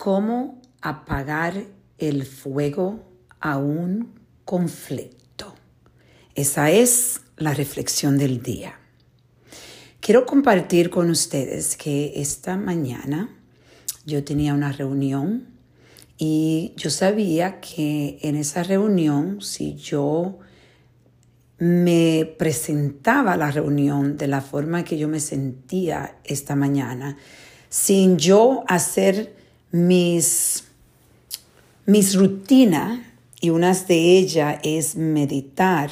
¿Cómo apagar el fuego a un conflicto? Esa es la reflexión del día. Quiero compartir con ustedes que esta mañana yo tenía una reunión y yo sabía que en esa reunión, si yo me presentaba la reunión de la forma que yo me sentía esta mañana, sin yo hacer mis, mis rutinas, y una de ellas es meditar,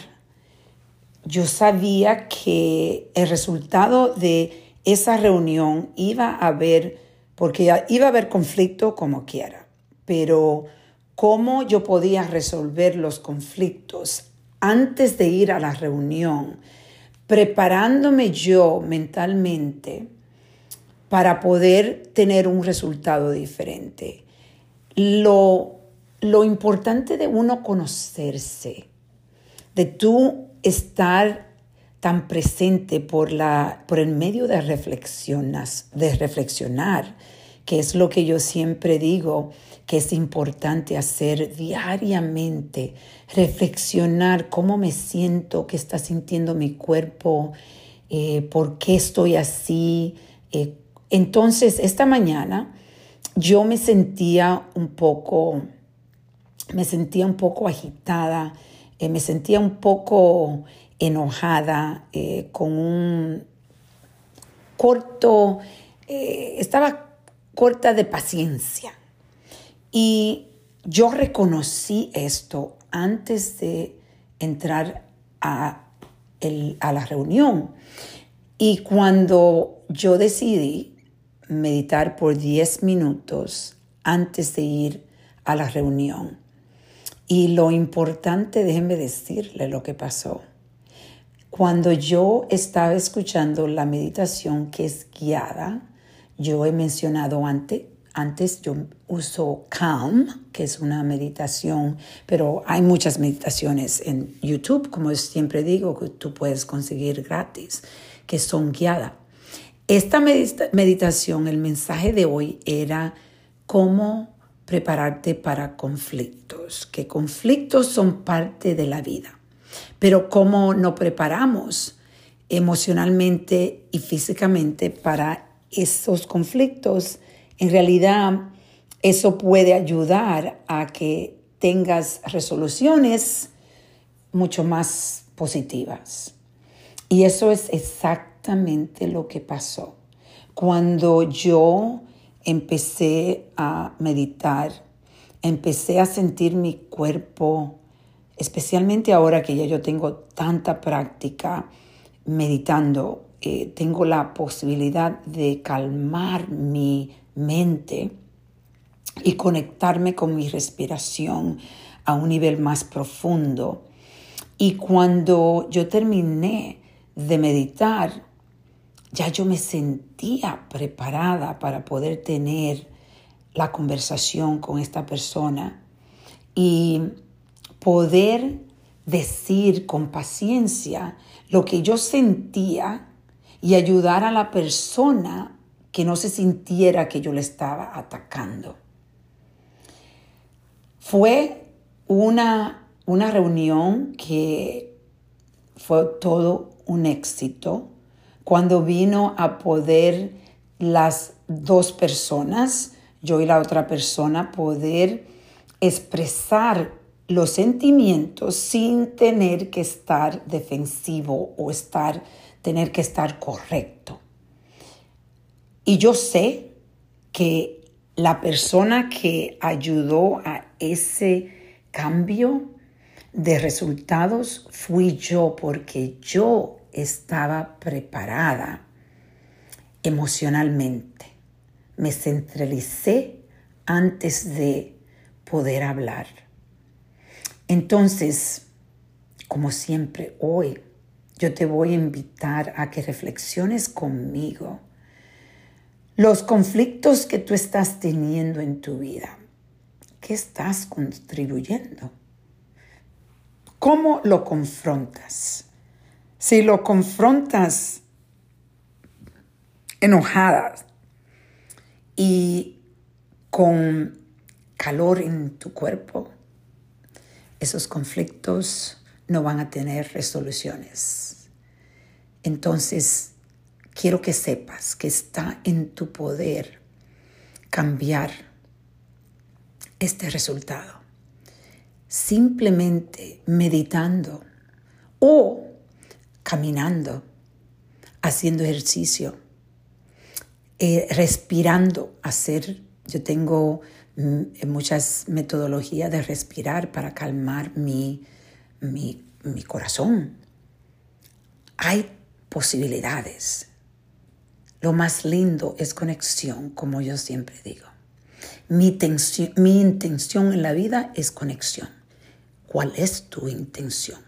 yo sabía que el resultado de esa reunión iba a haber, porque iba a haber conflicto como quiera, pero cómo yo podía resolver los conflictos antes de ir a la reunión, preparándome yo mentalmente para poder tener un resultado diferente. Lo, lo importante de uno conocerse, de tú estar tan presente por, la, por el medio de, reflexionas, de reflexionar, que es lo que yo siempre digo, que es importante hacer diariamente, reflexionar cómo me siento, qué está sintiendo mi cuerpo, eh, por qué estoy así, eh, entonces, esta mañana yo me sentía un poco, me sentía un poco agitada, eh, me sentía un poco enojada, eh, con un corto, eh, estaba corta de paciencia. Y yo reconocí esto antes de entrar a, a la reunión. Y cuando yo decidí meditar por 10 minutos antes de ir a la reunión. Y lo importante, déjenme decirle lo que pasó. Cuando yo estaba escuchando la meditación que es guiada, yo he mencionado antes, antes yo uso Calm, que es una meditación, pero hay muchas meditaciones en YouTube, como siempre digo, que tú puedes conseguir gratis, que son guiadas. Esta meditación, el mensaje de hoy era cómo prepararte para conflictos, que conflictos son parte de la vida, pero cómo nos preparamos emocionalmente y físicamente para esos conflictos, en realidad eso puede ayudar a que tengas resoluciones mucho más positivas. Y eso es exactamente lo que pasó. Cuando yo empecé a meditar, empecé a sentir mi cuerpo, especialmente ahora que ya yo tengo tanta práctica meditando, eh, tengo la posibilidad de calmar mi mente y conectarme con mi respiración a un nivel más profundo. Y cuando yo terminé de meditar, ya yo me sentía preparada para poder tener la conversación con esta persona y poder decir con paciencia lo que yo sentía y ayudar a la persona que no se sintiera que yo le estaba atacando. Fue una, una reunión que fue todo un éxito cuando vino a poder las dos personas, yo y la otra persona, poder expresar los sentimientos sin tener que estar defensivo o estar, tener que estar correcto. Y yo sé que la persona que ayudó a ese cambio de resultados fui yo porque yo estaba preparada emocionalmente. Me centralicé antes de poder hablar. Entonces, como siempre, hoy yo te voy a invitar a que reflexiones conmigo los conflictos que tú estás teniendo en tu vida. ¿Qué estás contribuyendo? ¿Cómo lo confrontas? Si lo confrontas enojadas y con calor en tu cuerpo, esos conflictos no van a tener resoluciones. Entonces, quiero que sepas que está en tu poder cambiar este resultado. Simplemente meditando o caminando, haciendo ejercicio, eh, respirando, hacer, yo tengo mm, muchas metodologías de respirar para calmar mi, mi, mi corazón. Hay posibilidades. Lo más lindo es conexión, como yo siempre digo. Mi, mi intención en la vida es conexión. ¿Cuál es tu intención?